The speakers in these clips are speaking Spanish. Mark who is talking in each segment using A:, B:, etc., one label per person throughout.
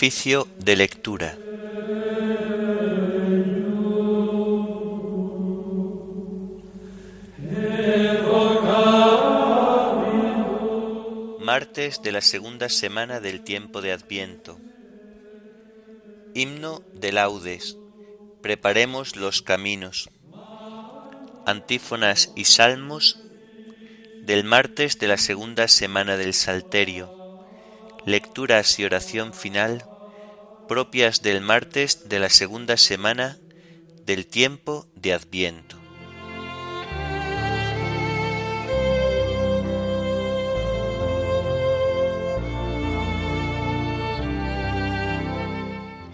A: Oficio de lectura. Martes de la segunda semana del tiempo de Adviento. Himno de laudes. Preparemos los caminos. Antífonas y salmos del martes de la segunda semana del Salterio lecturas y oración final propias del martes de la segunda semana del tiempo de Adviento.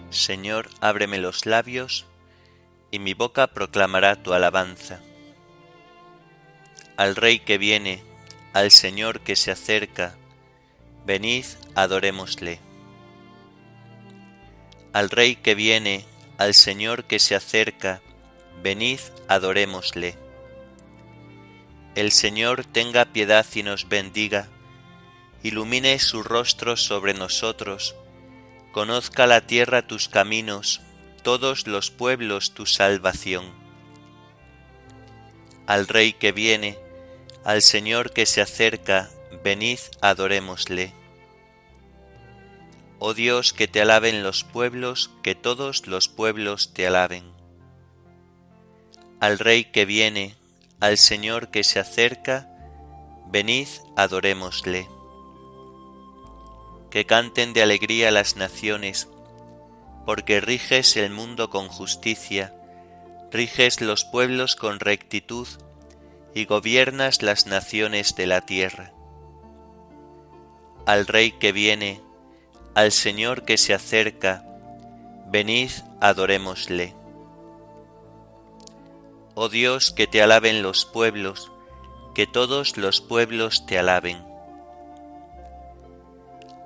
A: Señor, ábreme los labios, y mi boca proclamará tu alabanza. Al Rey que viene, al Señor que se acerca, Venid, adorémosle. Al Rey que viene, al Señor que se acerca, venid, adorémosle. El Señor tenga piedad y nos bendiga, ilumine su rostro sobre nosotros, conozca la tierra tus caminos, todos los pueblos tu salvación. Al Rey que viene, al Señor que se acerca, venid, adorémosle. Oh Dios, que te alaben los pueblos, que todos los pueblos te alaben. Al Rey que viene, al Señor que se acerca, venid, adorémosle. Que canten de alegría las naciones, porque riges el mundo con justicia, riges los pueblos con rectitud, y gobiernas las naciones de la tierra. Al Rey que viene, al Señor que se acerca, venid, adorémosle. Oh Dios, que te alaben los pueblos, que todos los pueblos te alaben.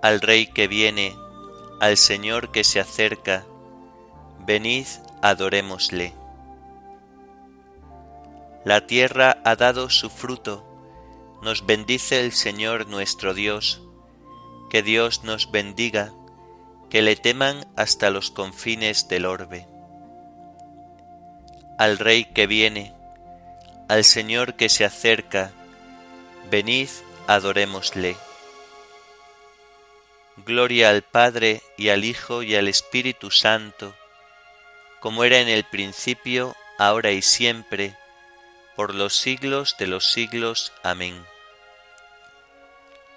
A: Al Rey que viene, al Señor que se acerca, venid, adorémosle. La tierra ha dado su fruto, nos bendice el Señor nuestro Dios, que Dios nos bendiga, que le teman hasta los confines del orbe. Al Rey que viene, al Señor que se acerca, venid, adorémosle. Gloria al Padre y al Hijo y al Espíritu Santo, como era en el principio, ahora y siempre, por los siglos de los siglos. Amén.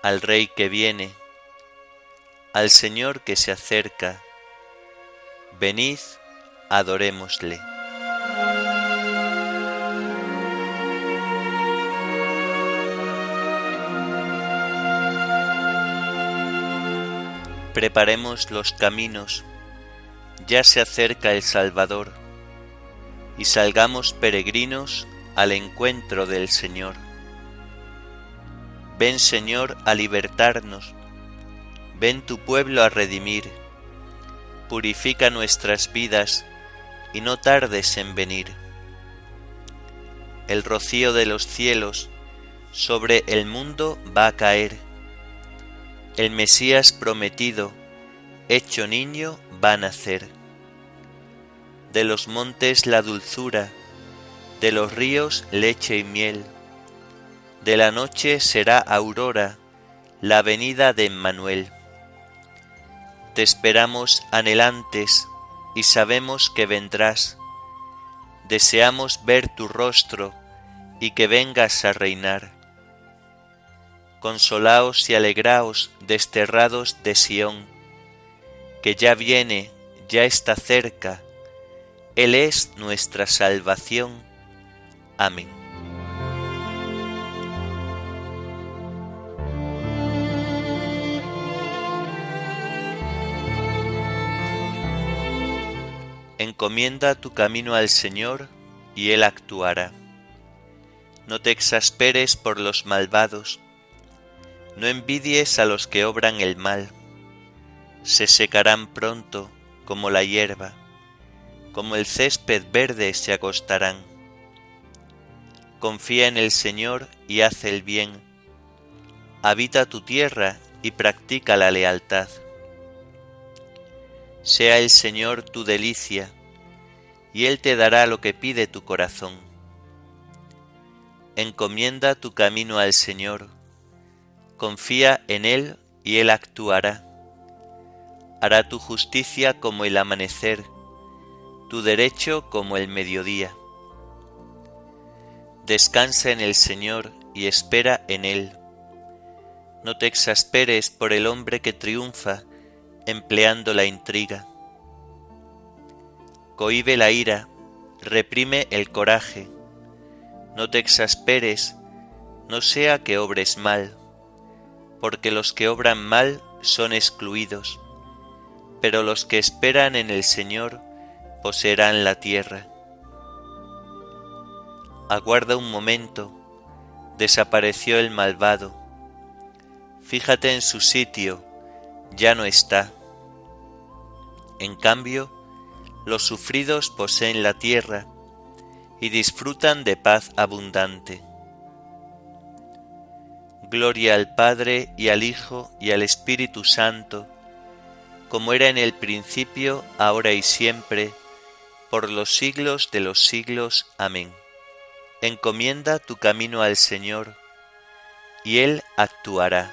A: Al Rey que viene, al Señor que se acerca, venid, adorémosle. Preparemos los caminos, ya se acerca el Salvador, y salgamos peregrinos al encuentro del Señor. Ven Señor a libertarnos, Ven tu pueblo a redimir, purifica nuestras vidas y no tardes en venir. El rocío de los cielos sobre el mundo va a caer. El Mesías prometido, hecho niño, va a nacer. De los montes la dulzura, de los ríos leche y miel. De la noche será aurora, la venida de Emmanuel. Te esperamos anhelantes y sabemos que vendrás. Deseamos ver tu rostro y que vengas a reinar. Consolaos y alegraos desterrados de Sión, que ya viene, ya está cerca, Él es nuestra salvación. Amén. Encomienda tu camino al Señor y Él actuará. No te exasperes por los malvados, no envidies a los que obran el mal, se secarán pronto como la hierba, como el césped verde se acostarán. Confía en el Señor y haz el bien, habita tu tierra y practica la lealtad Sea el Señor tu delicia, y Él te dará lo que pide tu corazón. Encomienda tu camino al Señor, confía en Él y Él actuará. Hará tu justicia como el amanecer, tu derecho como el mediodía. Descansa en el Señor y espera en Él. No te exasperes por el hombre que triunfa empleando la intriga. Cohibe la ira, reprime el coraje. No te exasperes, no sea que obres mal, porque los que obran mal son excluidos, pero los que esperan en el Señor poseerán la tierra. Aguarda un momento, desapareció el malvado. Fíjate en su sitio, ya no está. En cambio, los sufridos poseen la tierra y disfrutan de paz abundante. Gloria al Padre y al Hijo y al Espíritu Santo, como era en el principio, ahora y siempre, por los siglos de los siglos. Amén. Encomienda tu camino al Señor, y Él actuará.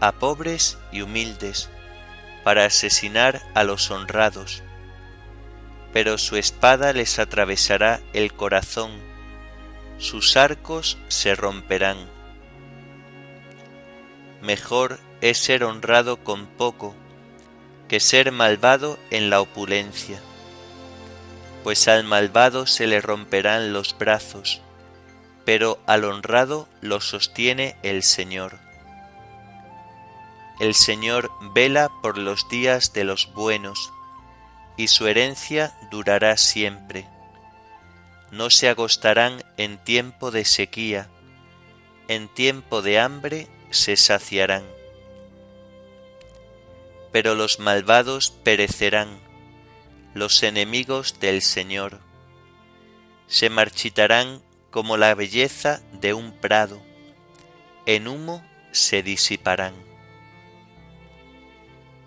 A: a pobres y humildes, para asesinar a los honrados. Pero su espada les atravesará el corazón, sus arcos se romperán. Mejor es ser honrado con poco que ser malvado en la opulencia, pues al malvado se le romperán los brazos, pero al honrado lo sostiene el Señor. El Señor vela por los días de los buenos, y su herencia durará siempre. No se agostarán en tiempo de sequía, en tiempo de hambre se saciarán. Pero los malvados perecerán, los enemigos del Señor. Se marchitarán como la belleza de un prado, en humo se disiparán.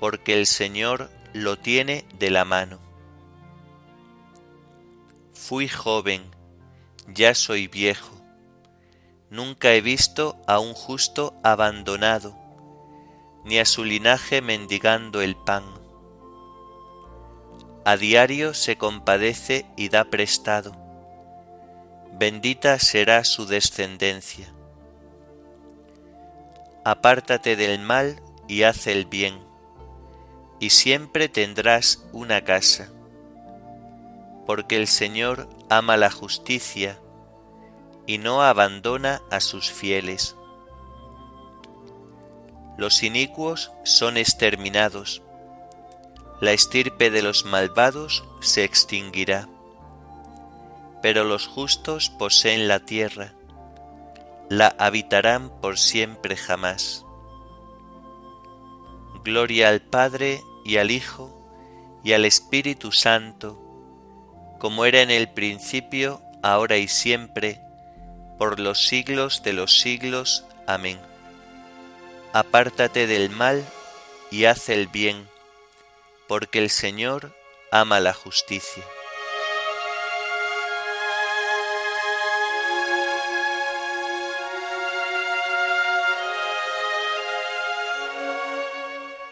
A: porque el Señor lo tiene de la mano. Fui joven, ya soy viejo, nunca he visto a un justo abandonado, ni a su linaje mendigando el pan. A diario se compadece y da prestado, bendita será su descendencia. Apártate del mal y haz el bien y siempre tendrás una casa, porque el Señor ama la justicia y no abandona a sus fieles. Los inicuos son exterminados, la estirpe de los malvados se extinguirá, pero los justos poseen la tierra, la habitarán por siempre jamás. Gloria al Padre y al Hijo y al Espíritu Santo, como era en el principio, ahora y siempre, por los siglos de los siglos. Amén. Apártate del mal y haz el bien, porque el Señor ama la justicia.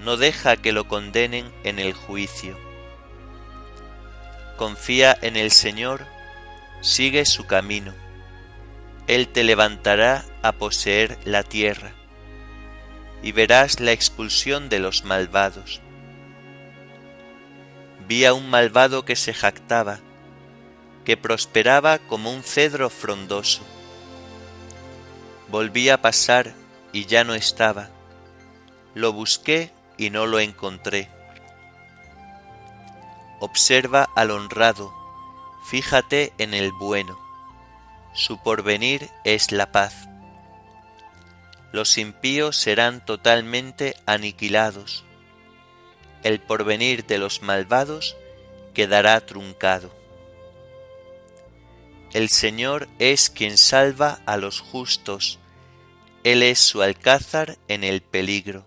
A: no deja que lo condenen en el juicio. Confía en el Señor, sigue su camino. Él te levantará a poseer la tierra, y verás la expulsión de los malvados. Vi a un malvado que se jactaba, que prosperaba como un cedro frondoso. Volví a pasar y ya no estaba. Lo busqué y no lo encontré. Observa al honrado, fíjate en el bueno. Su porvenir es la paz. Los impíos serán totalmente aniquilados el porvenir de los malvados quedará truncado. El Señor es quien salva a los justos, Él es su alcázar en el peligro.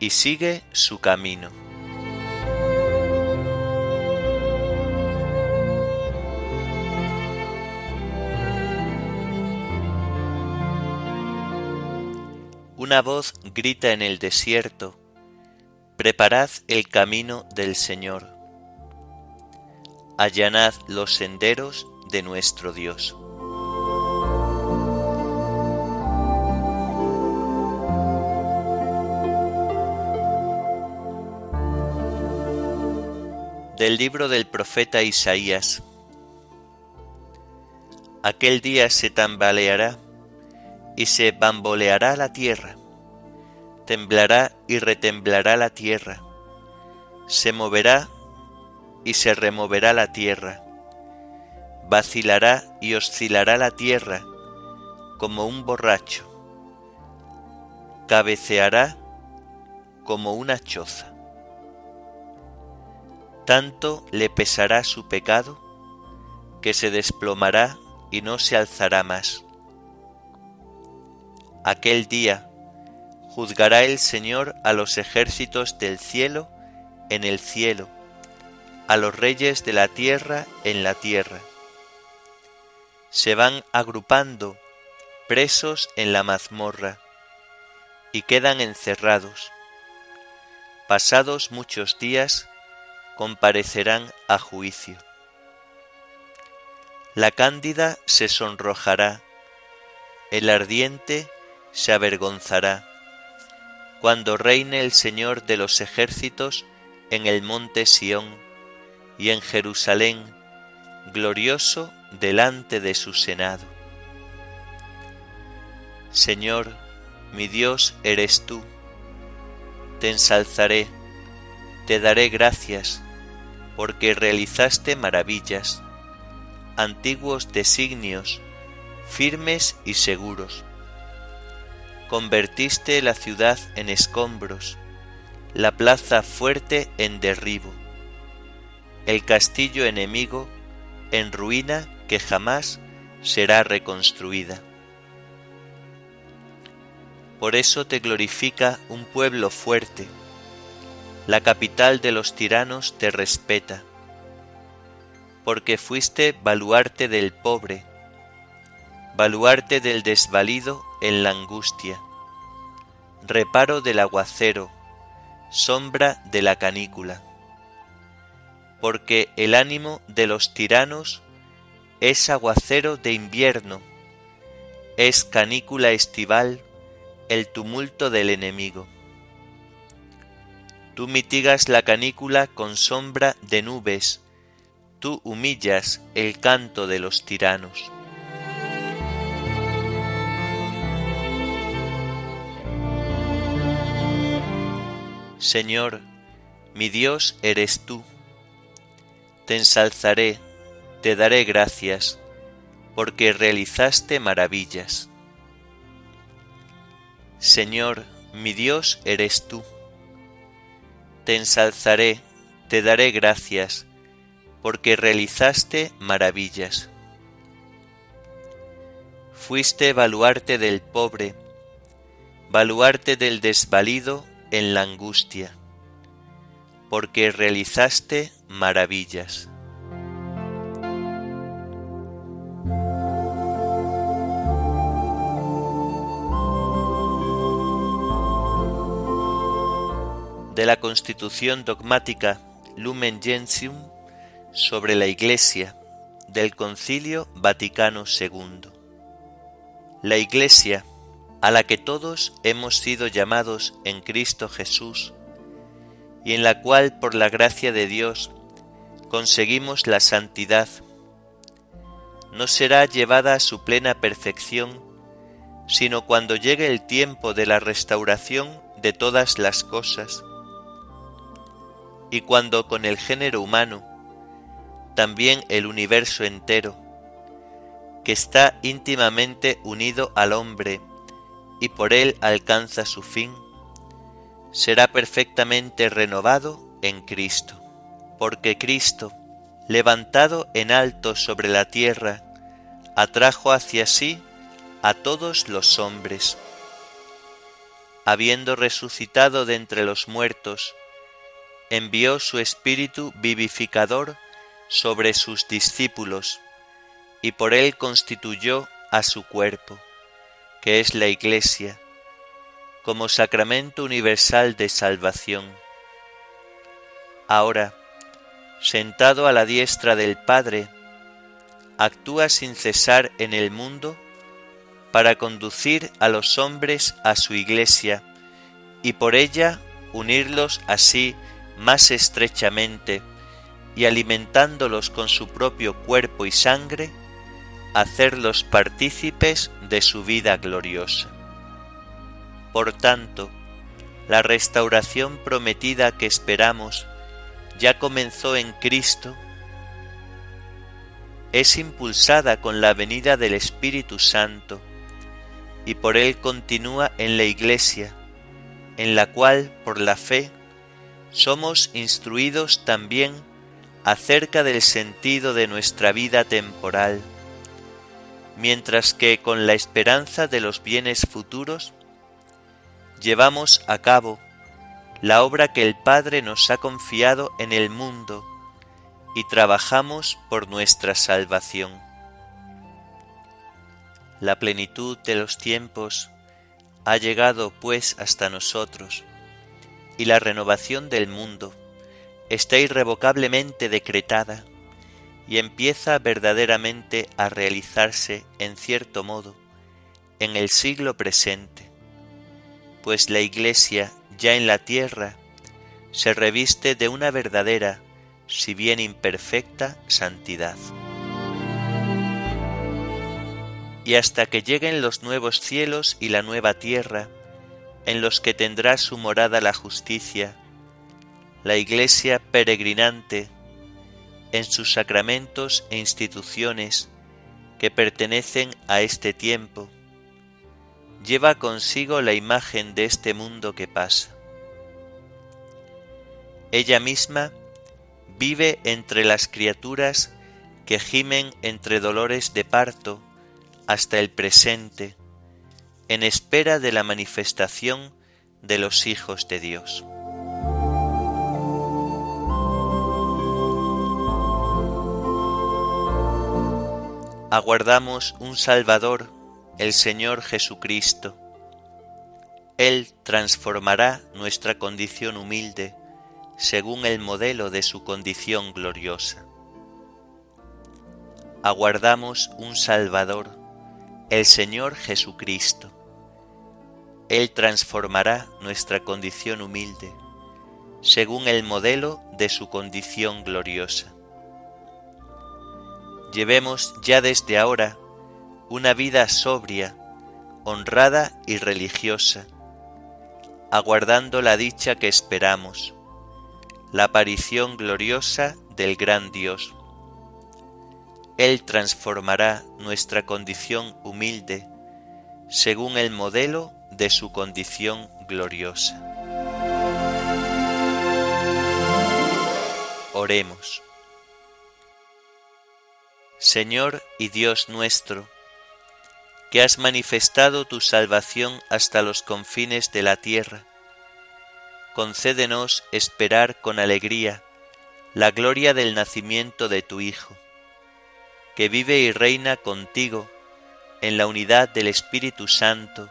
A: y sigue su camino. Una voz grita en el desierto, Preparad el camino del Señor. Allanad los senderos de nuestro Dios. Del libro del profeta Isaías. Aquel día se tambaleará y se bamboleará la tierra temblará y retemblará la tierra, se moverá y se removerá la tierra, vacilará y oscilará la tierra como un borracho, cabeceará como una choza. Tanto le pesará su pecado que se desplomará y no se alzará más. Aquel día juzgará el Señor a los ejércitos del cielo en el cielo, a los reyes de la tierra en la tierra. Se van agrupando presos en la mazmorra y quedan encerrados. Pasados muchos días comparecerán a juicio. La cándida se sonrojará, el ardiente se avergonzará cuando reine el Señor de los ejércitos en el monte Sión y en Jerusalén, glorioso delante de su senado. Señor, mi Dios eres tú, te ensalzaré, te daré gracias, porque realizaste maravillas, antiguos designios, firmes y seguros convertiste la ciudad en escombros, la plaza fuerte en derribo, el castillo enemigo en ruina que jamás será reconstruida. Por eso te glorifica un pueblo fuerte, la capital de los tiranos te respeta, porque fuiste baluarte del pobre, baluarte del desvalido en la angustia, reparo del aguacero, sombra de la canícula. Porque el ánimo de los tiranos es aguacero de invierno, es canícula estival el tumulto del enemigo. Tú mitigas la canícula con sombra de nubes, tú humillas el canto de los tiranos. Señor, mi Dios eres tú. Te ensalzaré, te daré gracias, porque realizaste maravillas. Señor, mi Dios eres tú. Te ensalzaré, te daré gracias, porque realizaste maravillas. Fuiste baluarte del pobre, baluarte del desvalido en la angustia, porque realizaste maravillas. De la Constitución dogmática Lumen Gentium sobre la Iglesia del Concilio Vaticano II. La Iglesia a la que todos hemos sido llamados en Cristo Jesús, y en la cual por la gracia de Dios conseguimos la santidad, no será llevada a su plena perfección, sino cuando llegue el tiempo de la restauración de todas las cosas, y cuando con el género humano, también el universo entero, que está íntimamente unido al hombre, y por él alcanza su fin, será perfectamente renovado en Cristo, porque Cristo, levantado en alto sobre la tierra, atrajo hacia sí a todos los hombres. Habiendo resucitado de entre los muertos, envió su Espíritu vivificador sobre sus discípulos, y por él constituyó a su cuerpo que es la Iglesia, como sacramento universal de salvación. Ahora, sentado a la diestra del Padre, actúa sin cesar en el mundo para conducir a los hombres a su Iglesia y por ella unirlos así más estrechamente y alimentándolos con su propio cuerpo y sangre, hacerlos partícipes de su vida gloriosa. Por tanto, la restauración prometida que esperamos ya comenzó en Cristo, es impulsada con la venida del Espíritu Santo y por él continúa en la Iglesia, en la cual, por la fe, somos instruidos también acerca del sentido de nuestra vida temporal mientras que con la esperanza de los bienes futuros llevamos a cabo la obra que el Padre nos ha confiado en el mundo y trabajamos por nuestra salvación. La plenitud de los tiempos ha llegado pues hasta nosotros y la renovación del mundo está irrevocablemente decretada y empieza verdaderamente a realizarse en cierto modo en el siglo presente, pues la Iglesia ya en la tierra se reviste de una verdadera, si bien imperfecta, santidad. Y hasta que lleguen los nuevos cielos y la nueva tierra, en los que tendrá su morada la justicia, la Iglesia peregrinante en sus sacramentos e instituciones que pertenecen a este tiempo, lleva consigo la imagen de este mundo que pasa. Ella misma vive entre las criaturas que gimen entre dolores de parto hasta el presente, en espera de la manifestación de los hijos de Dios. aguardamos un Salvador, el Señor Jesucristo. Él transformará nuestra condición humilde según el modelo de su condición gloriosa. Aguardamos un Salvador, el Señor Jesucristo. Él transformará nuestra condición humilde según el modelo de su condición gloriosa. Llevemos ya desde ahora una vida sobria, honrada y religiosa, aguardando la dicha que esperamos, la aparición gloriosa del gran Dios. Él transformará nuestra condición humilde según el modelo de su condición gloriosa. Oremos. Señor y Dios nuestro, que has manifestado tu salvación hasta los confines de la tierra, concédenos esperar con alegría la gloria del nacimiento de tu Hijo, que vive y reina contigo en la unidad del Espíritu Santo,